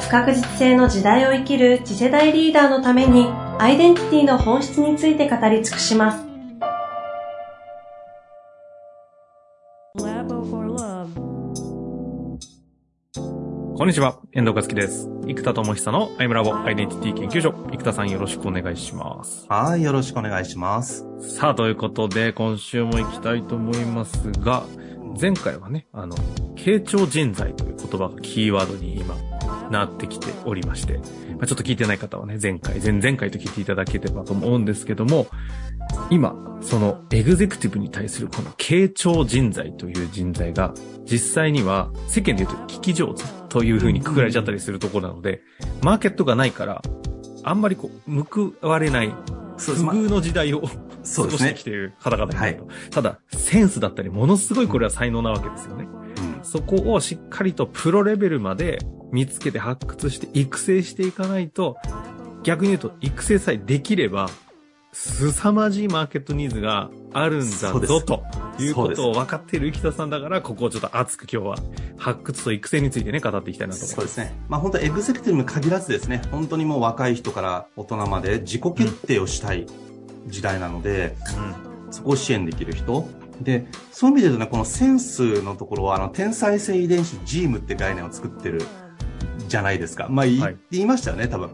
不確実性の時代を生きる次世代リーダーのためにアイデンティティの本質について語り尽くします。こんにちは、遠藤和樹です。生田智久のアイムラボアイデンティティ研究所。生田さんよろしくお願いします。はい、よろしくお願いします。さあ、ということで、今週も行きたいと思いますが、前回はね、あの、傾聴人材という言葉がキーワードに今、なってきておりまして、まあ、ちょっと聞いてない方はね、前回、前々回と聞いていただければと思うんですけども、今、そのエグゼクティブに対するこの傾聴人材という人材が、実際には世間で言うと聞き上手という風にくくられちゃったりするところなので、マーケットがないから、あんまりこう、報われない、不遇の時代を、過ごしてきている方々になると。はい、ただ、センスだったり、ものすごいこれは才能なわけですよね。うん、そこをしっかりとプロレベルまで見つけて発掘して育成していかないと、逆に言うと育成さえできれば、凄まじいマーケットニーズがあるんだぞということを分かっている生田さんだから、ここをちょっと熱く今日は発掘と育成についてね、語っていきたいなと思います。そうですね。まあ本当エグゼクティブに限らずですね、本当にもう若い人から大人まで自己決定をしたい時代なので、うん、そこを支援できる人。で、そういう意味で言うとね、このセンスのところは、あの、天才性遺伝子ジームって概念を作ってるじゃないですか。まあ、はい、言いましたよね、多分。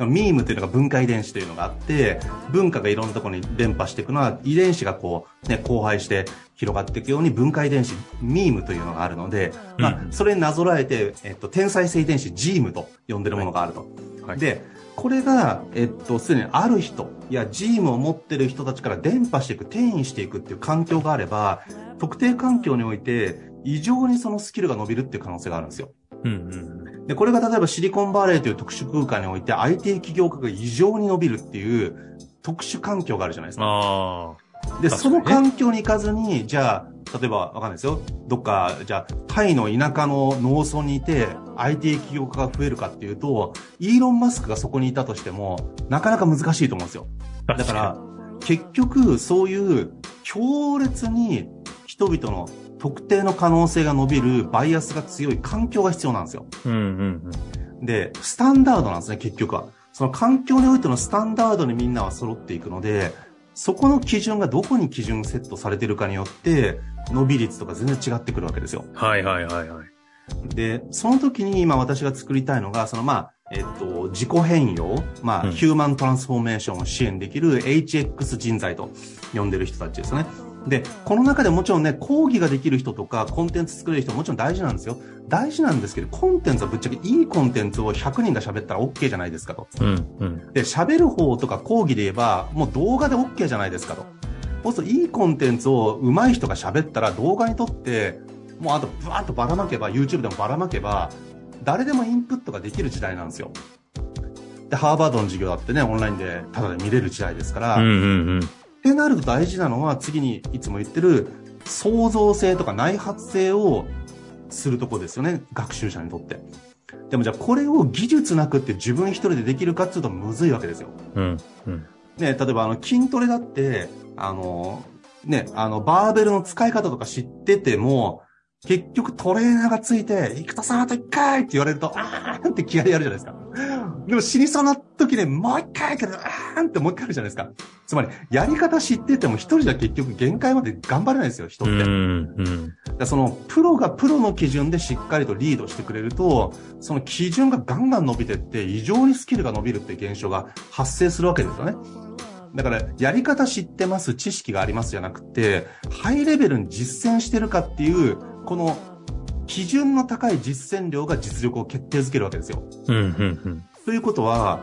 ミームっていうのが分化遺伝子というのがあって、文化がいろんなところに伝播していくのは、遺伝子がこう、ね、交配して広がっていくように分化遺伝子、ミームというのがあるので、まあ、それになぞらえて、えっと、天才性遺伝子、ジームと呼んでるものがあると。はい、で、これが、えっと、すでにある人、いや、ジームを持ってる人たちから伝播していく、転移していくっていう環境があれば、特定環境において、異常にそのスキルが伸びるっていう可能性があるんですよ。うんうんで、これが例えばシリコンバレーという特殊空間において IT 企業家が異常に伸びるっていう特殊環境があるじゃないですか。で、その環境に行かずに、じゃあ、例えばわかんないですよ。どっか、じゃあ、タイの田舎の農村にいて IT 企業家が増えるかっていうと、イーロン・マスクがそこにいたとしても、なかなか難しいと思うんですよ。だから、結局、そういう強烈に人々の特定の可能性が伸びるバイアスが強い環境が必要なんですよ。うんうんうん、で、スタンダードなんですね、結局は。その環境においてのスタンダードにみんなは揃っていくので、そこの基準がどこに基準セットされてるかによって、伸び率とか全然違ってくるわけですよ。はいはいはいはい。で、その時に今私が作りたいのが、そのまあ、えっと、自己変容、まあ、うん、ヒューマントランスフォーメーションを支援できる HX 人材と呼んでる人たちですね。で、この中でもちろんね、講義ができる人とか、コンテンツ作れる人ももちろん大事なんですよ。大事なんですけど、コンテンツはぶっちゃけいいコンテンツを100人が喋ったら OK じゃないですかと。うんうん、で、喋る方とか講義で言えば、もう動画で OK じゃないですかと。そうすると、いいコンテンツを上手い人が喋ったら動画にとって、もうあとブワーッとばらまけば、YouTube でもばらまけば、誰でもインプットができる時代なんですよ。で、ハーバードの授業だってね、オンラインでただで見れる時代ですから、うんうんうんってなると大事なのは次にいつも言ってる創造性とか内発性をするとこですよね。学習者にとって。でもじゃあこれを技術なくって自分一人でできるかっていうとむずいわけですよ。うん。うん、ね、例えばあの筋トレだって、あの、ね、あの、バーベルの使い方とか知ってても、結局トレーナーがついて、生田さんあと一回って言われると、あーんって気合でやるじゃないですか。でも死にそうな時でもう一回けど、あーんってもう一回あるじゃないですか。つまり、やり方知ってても一人じゃ結局限界まで頑張れないですよ、人って。うんうん、その、プロがプロの基準でしっかりとリードしてくれると、その基準がガンガン伸びてって、異常にスキルが伸びるって現象が発生するわけですよね。だから、やり方知ってます、知識がありますじゃなくて、ハイレベルに実践してるかっていう、この基準の高い実践量が実力を決定づけるわけですよ。うんうんうん、ということは、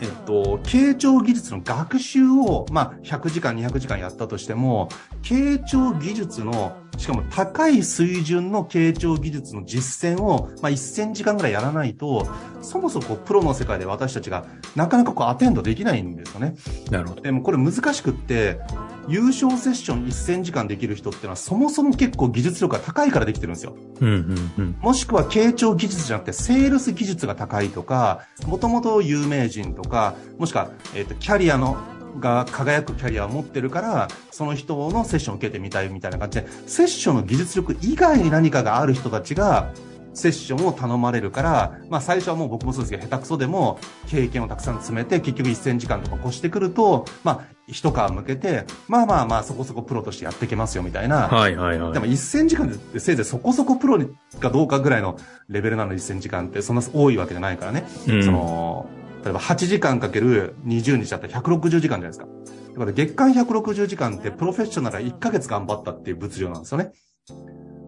えっと、傾聴技術の学習を、まあ、100時間、200時間やったとしても、傾聴技術のしかも高い水準の傾聴技術の実践を、まあ、1000時間ぐらいやらないと、そもそもプロの世界で私たちがなかなかこうアテンドできないんですよね。なるほど。でもこれ難しくって、優勝セッション1000時間できる人っていうのはそもそも結構技術力が高いからできてるんですよ。うんうんうん。もしくは傾聴技術じゃなくて、セールス技術が高いとか、もともと有名人とか、もしくは、えっ、と、キャリアの、が輝くキャリアを持ってるから、その人のセッションを受けてみたいみたいな感じで、セッションの技術力以外に何かがある人たちが、セッションを頼まれるから、まあ最初はもう僕もそうですけど、下手くそでも経験をたくさん詰めて、結局1000時間とか越してくると、まあ一皮向けて、まあまあまあそこそこプロとしてやっていけますよみたいな、はいはいはい。でも1000時間でせいぜいそこそこプロかどうかぐらいのレベルなのに1000時間ってそんな多いわけじゃないからね。うんその、例えば8時間かける20日だったら160時間じゃないですか。だから月間160時間ってプロフェッショナルが1ヶ月頑張ったっていう物量なんですよね。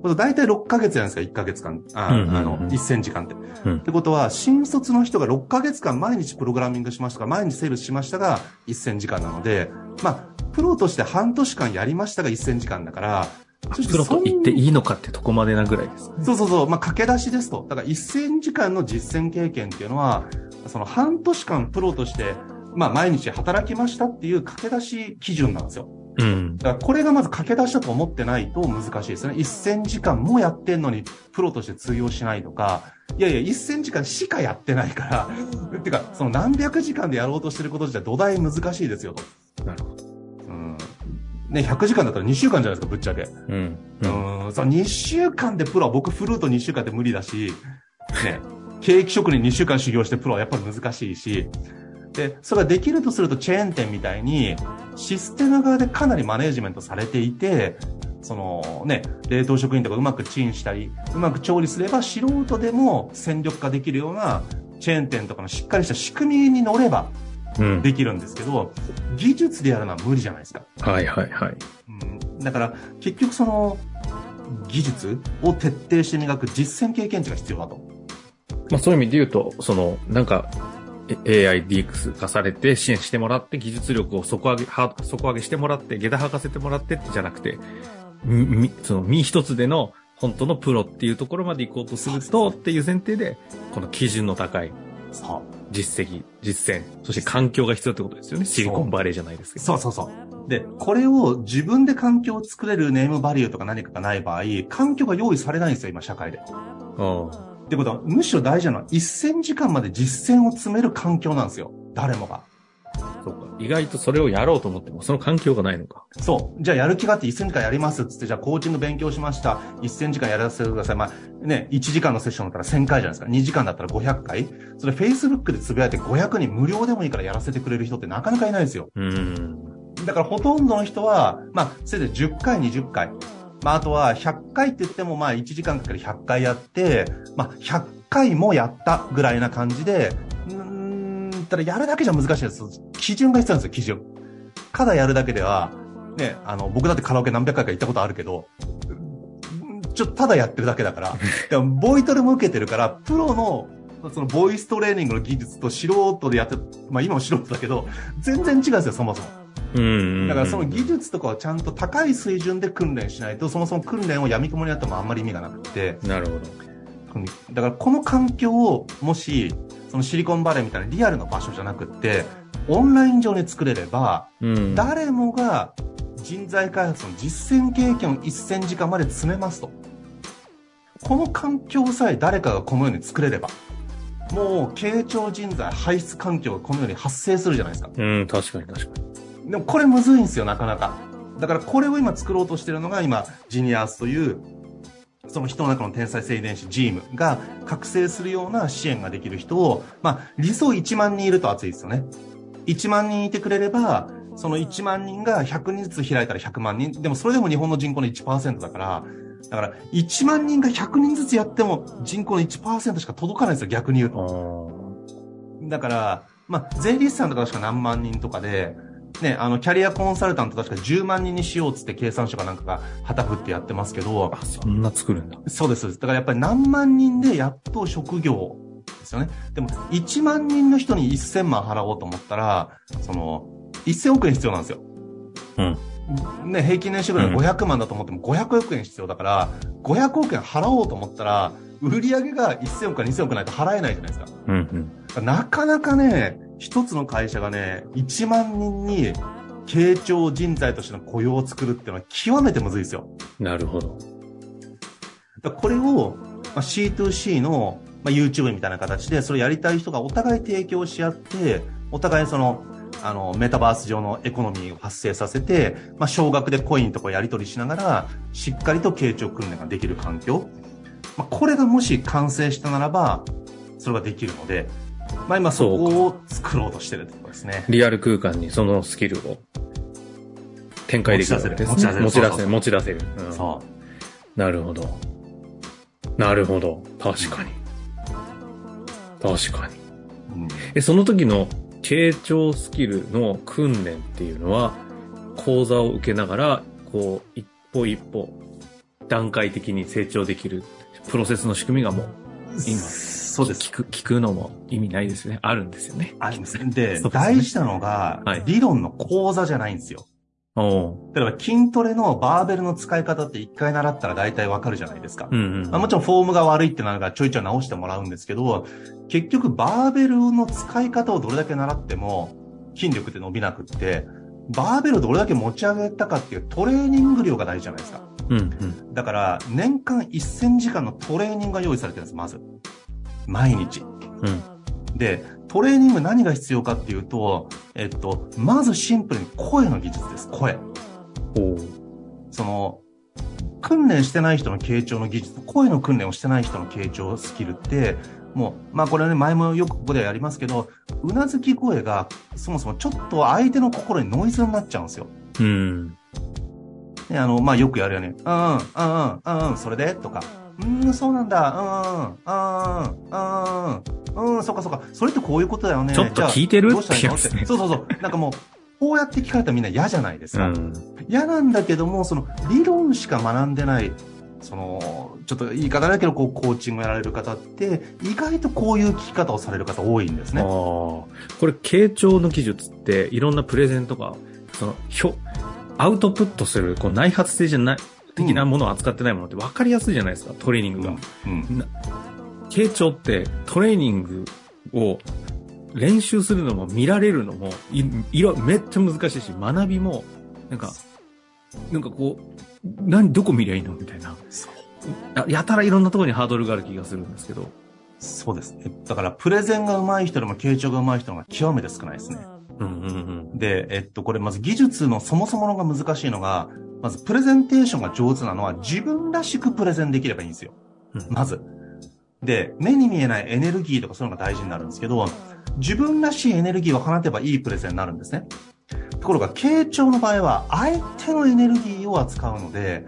これ大体6ヶ月じゃないですか、1ヶ月間。あ,、うんうんうんあの、1000時間って。うんってことは、新卒の人が6ヶ月間毎日プログラミングしましたが、毎日セールスしましたが、1000時間なので、まあ、プロとして半年間やりましたが1000時間だから、プロと言っていいのかってとこまでなぐらいです。そうそうそう、まあ、駆け出しですと。だから1000時間の実践経験っていうのは、その半年間プロとして、まあ、毎日働きましたっていう駆け出し基準なんですよ。うん。だからこれがまず駆け出しだと思ってないと難しいですね。1000時間もやってんのにプロとして通用しないとか、いやいや、1000時間しかやってないから、っていうか、その何百時間でやろうとしてること自体土台難しいですよと。なるほど。うん。ね、100時間だったら2週間じゃないですか、ぶっちゃけ。うん。う。ん、その2週間でプロは僕フルート2週間って無理だし、ね、ケーキ職人2週間修行してプロはやっぱり難しいし、で、それができるとするとチェーン店みたいに、システム側でかなりマネージメントされていて、そのね、冷凍食品とかうまくチンしたり、うまく調理すれば素人でも戦力化できるようなチェーン店とかのしっかりした仕組みに乗ればうん。できるんですけど、技術でやるのは無理じゃないですか。はいはいはい。うんだから、結局その、技術を徹底して磨く実践経験値が必要だと。まあそういう意味で言うと、その、なんか、え AI、DX 化されて支援してもらって、技術力を底上げ、は底上げしてもらって、下駄履かせてもらってってじゃなくて、み、みその身一つでの本当のプロっていうところまで行こうとするとっていう前提で、この基準の高い。実績、実践、そして環境が必要ってことですよね。シリコンバレーじゃないですけど。そうそうそう。で、これを自分で環境を作れるネームバリューとか何かがない場合、環境が用意されないんですよ、今社会で。うん。ってことは、むしろ大事なのは1000時間まで実践を積める環境なんですよ。誰もが。そうか。意外とそれをやろうと思っても、その環境がないのか。そう。じゃあやる気があって1000時間やりますっつって、じゃあコーチング勉強しました。1000時間やらせてください。まあね、1時間のセッションだったら1000回じゃないですか。2時間だったら500回。それ Facebook でつぶやいて500人無料でもいいからやらせてくれる人ってなかなかいないんですよ。うん。だからほとんどの人は、まあ、せいぜい10回、20回。まあ、あとは100回って言っても、まあ、1時間かける100回やって、まあ、100回もやったぐらいな感じで、うーん、ただやるだけじゃ難しいです。基準が必要なんですよ、基準。ただやるだけでは、ね、あの、僕だってカラオケ何百回か行ったことあるけど、うんちょっとただやってるだけだから、でもボイトレも受けてるから、プロの、そのボイストレーニングの技術と素人でやって、まあ今も素人だけど、全然違うんですよ、そもそも。うん。だからその技術とかをちゃんと高い水準で訓練しないと、そもそも訓練を闇雲にやってもあんまり意味がなくて、なるほど。うんだからこの環境をもし、そのシリコンバレーみたいなリアルな場所じゃなくって、オンライン上に作れれば、うん。誰もが人材開発の実践経験を1000時間まで詰めますと。この環境さえ誰かがこのように作れれば、もう傾聴人材排出環境がこのように発生するじゃないですか。うん、確かに確かに。でもこれむずいんですよ、なかなか。だからこれを今作ろうとしてるのが今、ジニアースという、その人の中の天才性遺伝子ジームが覚醒するような支援ができる人を、まあ理想1万人いると熱いですよね。1万人いてくれれば、その1万人が100人ずつ開いたら100万人。でもそれでも日本の人口の1%だから、だから1万人が100人ずつやっても人口の1%しか届かないんですよ、逆に言うと。あだから、まあ、税理士さんとか確か何万人とかで、ね、あの、キャリアコンサルタント確か10万人にしようっつって経産省かなんかが旗振ってやってますけど、あ、そんな作るんだ。そうです。そうですだからやっぱり何万人でやっと職業ですよね。でも、1万人の人に1000万払おうと思ったら、その、1000億円必要なんですよ。うん。ね、平均年収ぐらい500万だと思っても500億円必要だから、500億円払おうと思ったら、売り上げが1000億か2000億ないと払えないじゃないですか。うんうん。なかなかね、一つの会社がね、1万人に傾聴人材としての雇用を作るっていうのは極めてむずいですよ。なるほど。だこれを、まあ、C2C の、まあ、YouTube みたいな形で、それやりたい人がお互い提供し合って、お互いその、あの、メタバース上のエコノミーを発生させて、まあ、少額でコインとかやり取りしながら、しっかりと傾聴訓練ができる環境。まあ、これがもし完成したならば、それができるので、まあ、今そこを作ろうとしてるところですね。リアル空間にそのスキルを展開できるわけですね。持ち出せる持ち出せる。そうそうそう持ち出せる。うんそう。なるほど。なるほど。確かに。確かに。うんえ、その時の傾聴スキルの訓練っていうのは、講座を受けながら、こう、一歩一歩、段階的に成長できるプロセスの仕組みがもう、今そうです。聞く、聞くのも意味ないですよね。あるんですよね。ありますね。で、そうですね大事なのが、はい理論の講座じゃないんですよ。おう例えば筋トレのバーベルの使い方って一回習ったら大体わかるじゃないですか。うんもちろんフォームが悪いってなるからちょいちょい直してもらうんですけど、結局バーベルの使い方をどれだけ習っても筋力って伸びなくって、バーベルをどれだけ持ち上げたかっていうトレーニング量が大事じゃないですか。うんうん。だから年間1000時間のトレーニングが用意されてるんです、まず。毎日。うん。で、トレーニング何が必要かっていうと、えっと、まずシンプルに声の技術です、声。その、訓練してない人の傾聴の技術、声の訓練をしてない人の傾聴スキルって、もう、まあこれね、前もよくここではやりますけど、うなずき声が、そもそもちょっと相手の心にノイズになっちゃうんですよ。うん。ね、あの、まあよくやるよね。うん、うん、うん、うん、うん、それで？とか。うーん、そうなんだ。うん、うん、うん、うん、そっかそっか。それってこういうことだよね。ちょっと聞いてる？ってやつねそうそうそう。なんかもう、こうやって聞かれたらみんな嫌じゃないですか。うん。嫌なんだけども、その理論しか学んでない、その、ちょっと言い方だけど、こう、コーチングやられる方って、意外とこういう聞き方をされる方多いんです。ね。これ、傾聴の技術って、いろんなプレゼンとか、その、表、アウトプットする、こう、内発性じゃない、的なものを扱ってないものって分かりやすいじゃないですか、トレーニングが。うん。傾聴って、トレーニングを練習するのも見られるのも、い、いろ、めっちゃ難しいし、学びも、なんか、なんかこう、何、どこ見りゃいいのみたいな。ややたらいろんなところにハードルがある気がするんですけど。そうですね。だから、プレゼンが上手い人でも、傾聴が上手い人が極めて少ないですね。うんうんうん。で、えっと、これまず技術のそもそものが難しいのが、まずプレゼンテーションが上手なのは自分らしくプレゼンできればいいんですよ。うんまず。で、目に見えないエネルギーとかそういうのが大事になるんですけど、自分らしいエネルギーを放てばいいプレゼンになるんですね。ところが、傾聴の場合は相手のエネルギーを扱うので、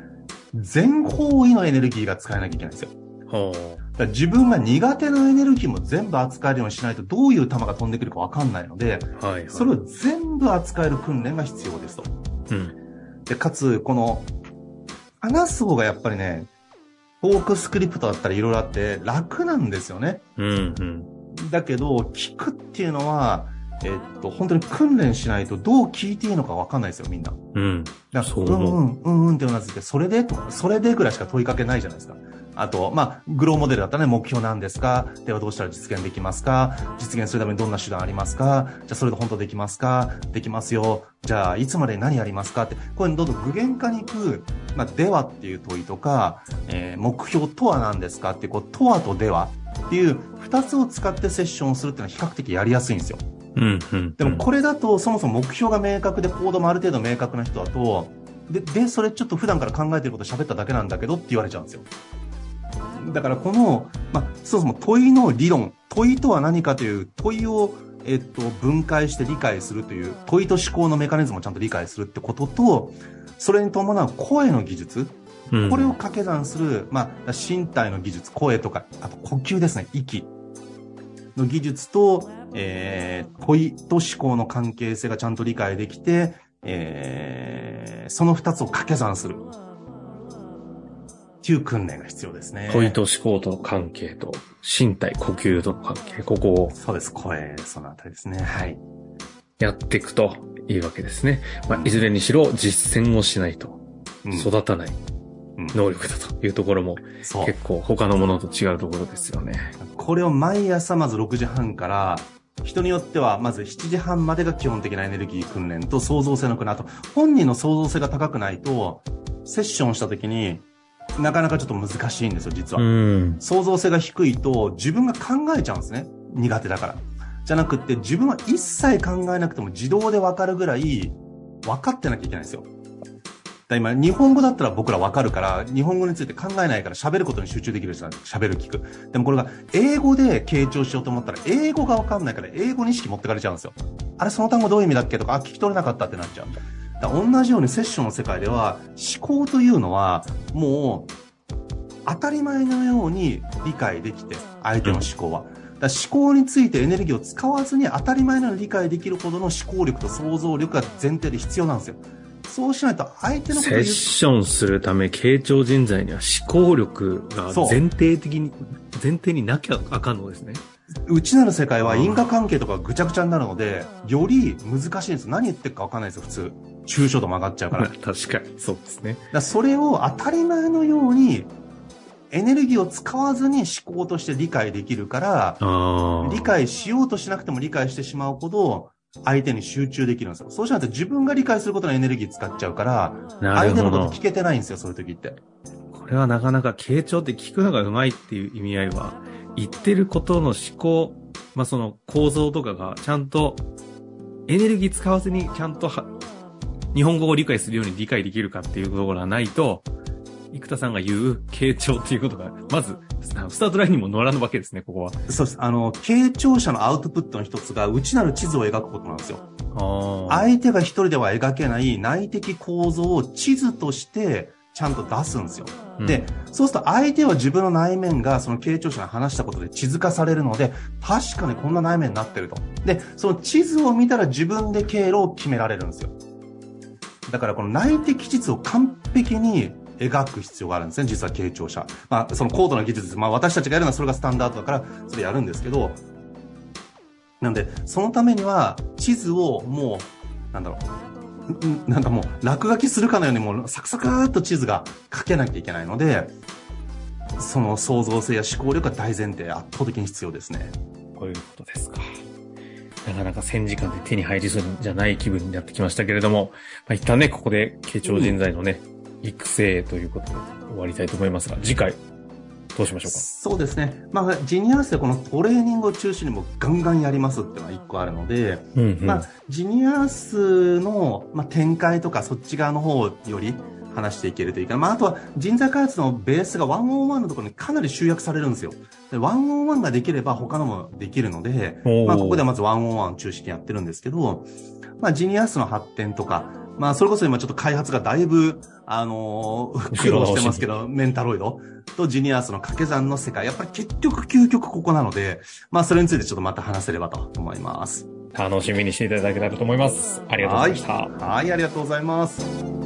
全方位のエネルギーが使えなきゃいけないんですよ。ほだから自分が苦手なエネルギーも全部扱えるようにしないとどういう球が飛んでくるかわかんないので、う。はい、はい。それを全部扱える訓練が必要ですと。うん。で、かつ、この、話す方がやっぱりね、フォークスクリプトだったりいろいろあって楽なんですよね。うんうん。だけど、聞くっていうのは、えっと、本当に訓練しないとどう聞いていいのかわかんないですよ、みんな。うん。だからううんうん、うんうんってうなずいて、それでとか、それでぐらいしか問いかけないじゃないですか。あと、まあ、グローモデルだったらね、目標なんですか？ではどうしたら実現できますか？実現するためにどんな手段ありますか？じゃあそれで本当できますか？できますよ。じゃあいつまでに何やりますか？って、これどんどん具現化に行く、まあ、ではっていう問いとか、えー目標とは何ですか？ってこう、とはとではっていう二つを使ってセッションをするっていうのは比較的やりやすいんですよ。うんうん。でもこれだとそもそも目標が明確で行動もある程度明確な人だと、で、で、それちょっと普段から考えてること喋っただけなんだけどって言われちゃうんですよ。だからこの、まあ、そもそも問いの理論、問いとは何かという問いを、えっと、分解して理解するという、問いと思考のメカニズムをちゃんと理解するってことと、それに伴う声の技術、うん、これを掛け算する、まあ、身体の技術、声とか、あと呼吸ですね、息の技術と、えー、問いと思考の関係性がちゃんと理解できて、えー、その二つを掛け算する。っていう訓練が必要ですね。問いと思考との関係と、身体、呼吸との関係、ここをそうです、声、そのあたりですね。はい。やっていくと、いいわけですね。まあ、いずれにしろ実践をしないとうん育たないうん能力だというところもそう。結構他のものと違うところですよね。これを毎朝まず6時半から、人によってはまず7時半までが基本的なエネルギー訓練と創造性の訓練。あと、本人の創造性が高くないと、セッションした時になかなかちょっと難しいんですよ、実は。ん。創造性が低いと自分が考えちゃうんですね。苦手だから。じゃなくって自分は一切考えなくても自動でわかるぐらい分かってなきゃいけないんですよ。だ今、日本語だったら僕ら分かるから、日本語について考えないから喋ることに集中できるじゃない喋る聞く。でもこれが英語で傾聴しようと思ったら、英語が分かんないから英語に意識持ってかれちゃうんですよ。あれ、その単語どういう意味だっけとか、あ、聞き取れなかったってなっちゃう。同じようにセッションの世界では、思考というのは、もう、当たり前のように理解できて、相手の思考は。だ思考についてエネルギーを使わずに当たり前のように理解できるほどの思考力と想像力が前提で必要なんですよ。そうしないと相手のことセッションするため、傾聴人材には思考力が前提的に、前提になきゃあかんのですね。内なる世界は因果関係とかぐちゃぐちゃになるので、より難しいんです。何言ってるか分かんないですよ、普通。抽象度曲がっちゃうから。確かに、そうですね。らそれを当たり前のように、エネルギーを使わずに思考として理解できるから。理解しようとしなくても理解してしまうほど、相手に集中できるんですよ。そうしないと自分が理解することのエネルギー使っちゃうから、相手のこと聞。けてないんですよ、そういう時って。これはなかなか傾聴って聞くのがうまいっていう意味合いは、言ってることの思考、まあ、その構造とかがちゃんと、エネルギー使わずにちゃんとは、日本語を理解するように理解できるかっていうところがないと、生田さんが言う傾聴っていうことが、まず、スタートラインにも乗らぬわけですね、ここは。そうです。あの、傾聴者のアウトプットの一つが、内なる地図を描くことなんですよ。相手が一人では描けない内的構造を地図としてちゃんと出すんですよ。うんで、そうすると相手は自分の内面がその傾聴者に話したことで地図化されるので、確かにこんな内面になってると。で、その地図を見たら自分で経路を決められるんですよ。だからこの内的地図を完璧に描く必要があるんですね、実は傾聴者。まあ、その高度な技術。まあ、私たちがやるのはそれがスタンダードだから、それやるんですけど、なので、そのためには、地図をもう、なんだろう、なんかもう、落書きするかのようにもう、サクサクーっと地図が書けなきゃいけないので、その創造性や思考力が大前提、圧倒的に必要ですね。こういうことですか。なかなか戦時間で手に入りそうじゃない気分になってきましたけれども、まあ、一旦ね、ここで傾聴人材のね、育成ということで終わりたいと思いますが、次回、どうしましょうか？そうですね。まあ、ジニアースでこのトレーニングを中心にもガンガンやりますっていうのは一個あるので、うんうん。まあ、ジニアースの、まあ、展開とかそっち側の方より話していけるといいかな。まあ、あとは人材開発のベースがワンオンワンのところにかなり集約されるんですよ。でワンオンワンができれば他のもできるので、まあ、ここではまずワンオンワン中心にやってるんですけど、まあ、ジニアースの発展とか、まあ、それこそ今ちょっと開発がだいぶ、あのー苦労してますけど、メンタロイドとジニアースの掛け算の世界。やっぱり結局究極ここなので、まあ、それについてちょっとまた話せればと思います。楽しみにしていただけたらと思います。ありがとうございました。はい、ありがとうございます。